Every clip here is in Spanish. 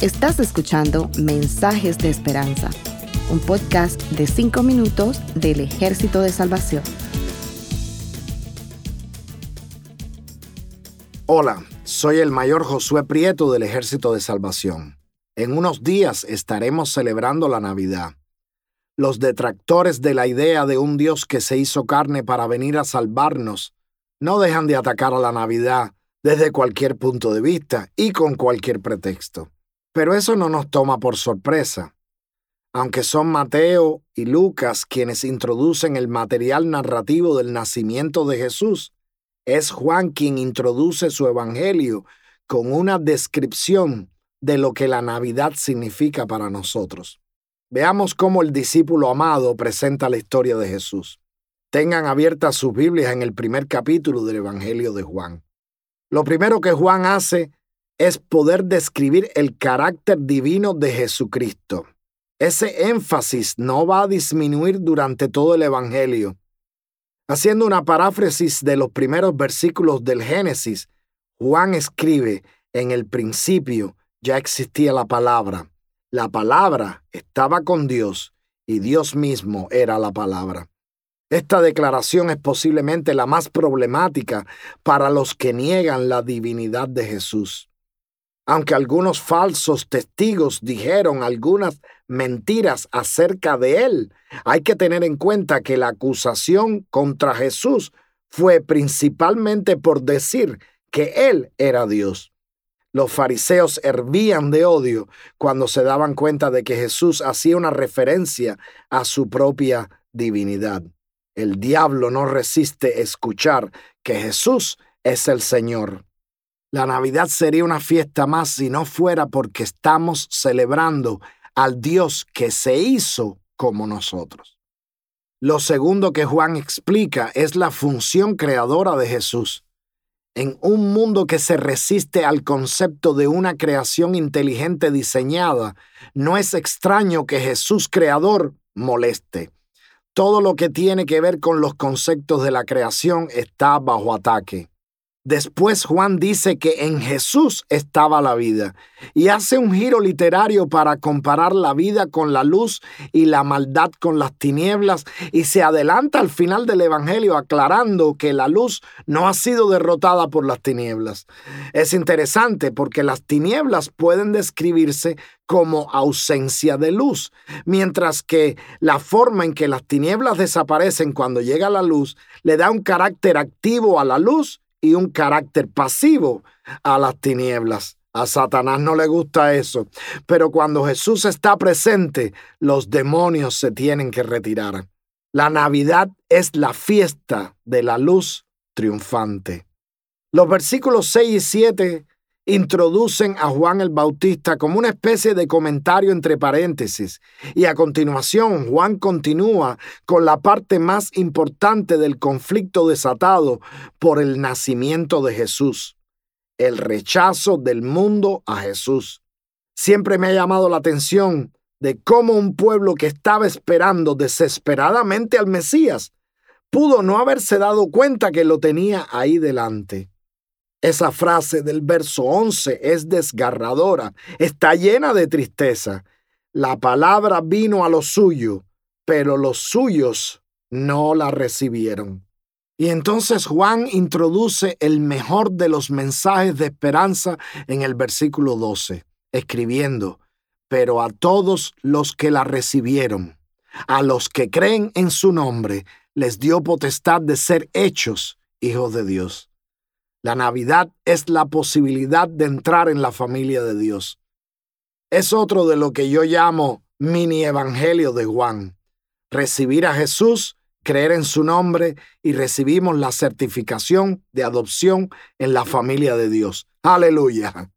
Estás escuchando Mensajes de Esperanza, un podcast de 5 minutos del Ejército de Salvación. Hola, soy el mayor Josué Prieto del Ejército de Salvación. En unos días estaremos celebrando la Navidad. Los detractores de la idea de un Dios que se hizo carne para venir a salvarnos no dejan de atacar a la Navidad desde cualquier punto de vista y con cualquier pretexto. Pero eso no nos toma por sorpresa. Aunque son Mateo y Lucas quienes introducen el material narrativo del nacimiento de Jesús, es Juan quien introduce su evangelio con una descripción de lo que la Navidad significa para nosotros. Veamos cómo el discípulo amado presenta la historia de Jesús. Tengan abiertas sus Biblias en el primer capítulo del Evangelio de Juan. Lo primero que Juan hace es poder describir el carácter divino de Jesucristo. Ese énfasis no va a disminuir durante todo el Evangelio. Haciendo una paráfrasis de los primeros versículos del Génesis, Juan escribe, en el principio ya existía la palabra. La palabra estaba con Dios y Dios mismo era la palabra. Esta declaración es posiblemente la más problemática para los que niegan la divinidad de Jesús. Aunque algunos falsos testigos dijeron algunas mentiras acerca de él, hay que tener en cuenta que la acusación contra Jesús fue principalmente por decir que él era Dios. Los fariseos hervían de odio cuando se daban cuenta de que Jesús hacía una referencia a su propia divinidad. El diablo no resiste escuchar que Jesús es el Señor. La Navidad sería una fiesta más si no fuera porque estamos celebrando al Dios que se hizo como nosotros. Lo segundo que Juan explica es la función creadora de Jesús. En un mundo que se resiste al concepto de una creación inteligente diseñada, no es extraño que Jesús creador moleste. Todo lo que tiene que ver con los conceptos de la creación está bajo ataque. Después Juan dice que en Jesús estaba la vida y hace un giro literario para comparar la vida con la luz y la maldad con las tinieblas y se adelanta al final del Evangelio aclarando que la luz no ha sido derrotada por las tinieblas. Es interesante porque las tinieblas pueden describirse como ausencia de luz, mientras que la forma en que las tinieblas desaparecen cuando llega la luz le da un carácter activo a la luz y un carácter pasivo a las tinieblas. A Satanás no le gusta eso, pero cuando Jesús está presente, los demonios se tienen que retirar. La Navidad es la fiesta de la luz triunfante. Los versículos 6 y 7 introducen a Juan el Bautista como una especie de comentario entre paréntesis y a continuación Juan continúa con la parte más importante del conflicto desatado por el nacimiento de Jesús, el rechazo del mundo a Jesús. Siempre me ha llamado la atención de cómo un pueblo que estaba esperando desesperadamente al Mesías pudo no haberse dado cuenta que lo tenía ahí delante. Esa frase del verso 11 es desgarradora, está llena de tristeza. La palabra vino a lo suyo, pero los suyos no la recibieron. Y entonces Juan introduce el mejor de los mensajes de esperanza en el versículo 12, escribiendo, pero a todos los que la recibieron, a los que creen en su nombre, les dio potestad de ser hechos hijos de Dios. La Navidad es la posibilidad de entrar en la familia de Dios. Es otro de lo que yo llamo mini evangelio de Juan. Recibir a Jesús, creer en su nombre y recibimos la certificación de adopción en la familia de Dios. Aleluya.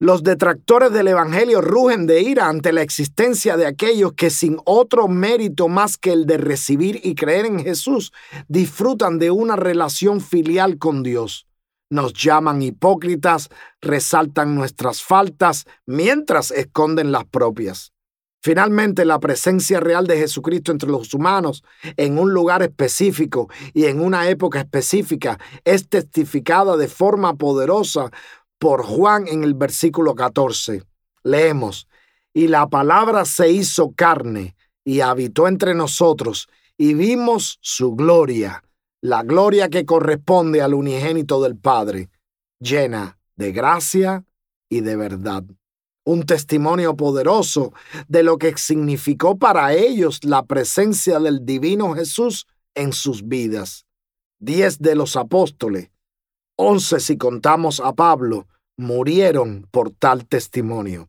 Los detractores del Evangelio rugen de ira ante la existencia de aquellos que sin otro mérito más que el de recibir y creer en Jesús disfrutan de una relación filial con Dios. Nos llaman hipócritas, resaltan nuestras faltas mientras esconden las propias. Finalmente, la presencia real de Jesucristo entre los humanos en un lugar específico y en una época específica es testificada de forma poderosa por Juan en el versículo 14. Leemos, y la palabra se hizo carne y habitó entre nosotros, y vimos su gloria, la gloria que corresponde al unigénito del Padre, llena de gracia y de verdad. Un testimonio poderoso de lo que significó para ellos la presencia del divino Jesús en sus vidas. Diez de los apóstoles, once si contamos a Pablo, murieron por tal testimonio.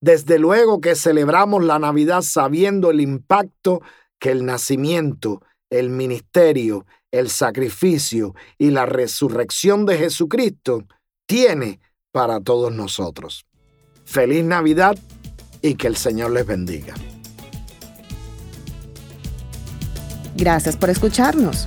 Desde luego que celebramos la Navidad sabiendo el impacto que el nacimiento, el ministerio, el sacrificio y la resurrección de Jesucristo tiene para todos nosotros. Feliz Navidad y que el Señor les bendiga. Gracias por escucharnos.